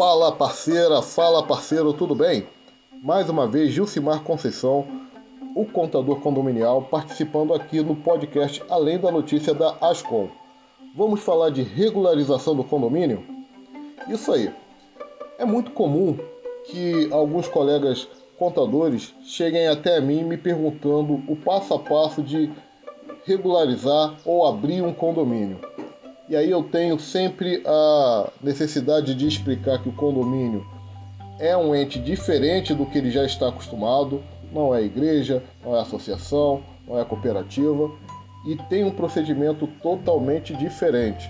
Fala parceira, fala parceiro, tudo bem? Mais uma vez, Gilcimar Conceição, o contador condominial, participando aqui no podcast Além da Notícia da Ascom. Vamos falar de regularização do condomínio? Isso aí. É muito comum que alguns colegas contadores cheguem até mim me perguntando o passo a passo de regularizar ou abrir um condomínio. E aí eu tenho sempre a necessidade de explicar que o condomínio é um ente diferente do que ele já está acostumado, não é igreja, não é associação, não é cooperativa e tem um procedimento totalmente diferente.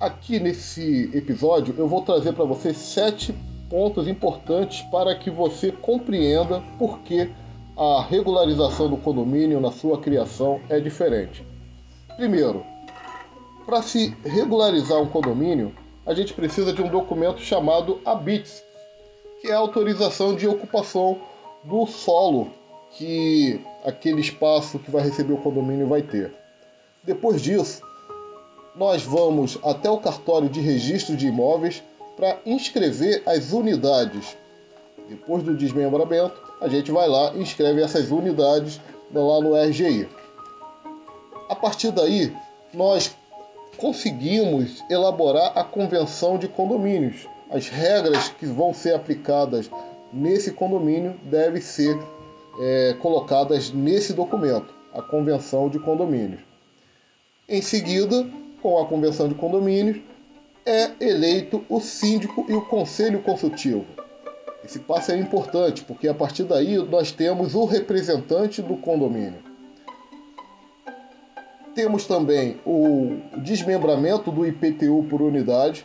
Aqui nesse episódio eu vou trazer para você sete pontos importantes para que você compreenda por que a regularização do condomínio na sua criação é diferente. Primeiro, para se regularizar um condomínio, a gente precisa de um documento chamado ABITS, que é a autorização de ocupação do solo que aquele espaço que vai receber o condomínio vai ter. Depois disso, nós vamos até o cartório de registro de imóveis para inscrever as unidades. Depois do desmembramento, a gente vai lá e inscreve essas unidades lá no RGI. A partir daí, nós conseguimos elaborar a convenção de condomínios. As regras que vão ser aplicadas nesse condomínio devem ser é, colocadas nesse documento, a convenção de condomínios. Em seguida, com a convenção de condomínios, é eleito o síndico e o conselho consultivo. Esse passo é importante porque a partir daí nós temos o representante do condomínio. Temos também o desmembramento do IPTU por unidade,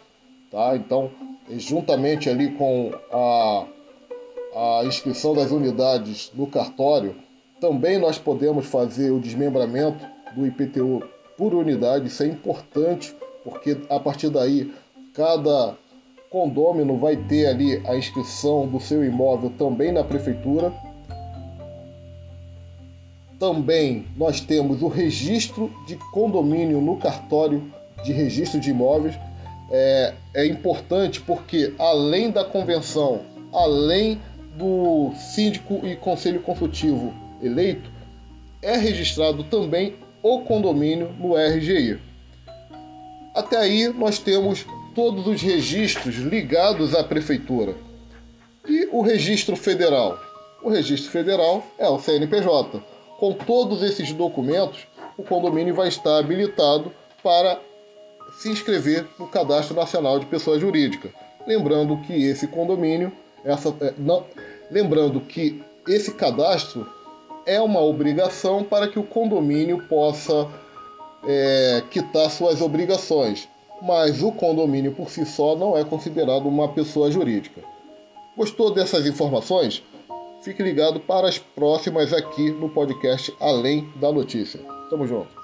tá? Então, juntamente ali com a, a inscrição das unidades no cartório, também nós podemos fazer o desmembramento do IPTU por unidade. Isso é importante, porque a partir daí cada condômino vai ter ali a inscrição do seu imóvel também na prefeitura também nós temos o registro de condomínio no cartório de registro de imóveis. É, é importante porque, além da convenção, além do síndico e conselho consultivo eleito, é registrado também o condomínio no RGI. Até aí nós temos todos os registros ligados à prefeitura. E o registro federal? O registro federal é o CNPJ. Com todos esses documentos, o condomínio vai estar habilitado para se inscrever no Cadastro Nacional de Pessoa Jurídica. Lembrando que esse condomínio, essa, é, não, lembrando que esse cadastro é uma obrigação para que o condomínio possa é, quitar suas obrigações, mas o condomínio por si só não é considerado uma pessoa jurídica. Gostou dessas informações? Fique ligado para as próximas aqui no podcast Além da Notícia. Tamo junto.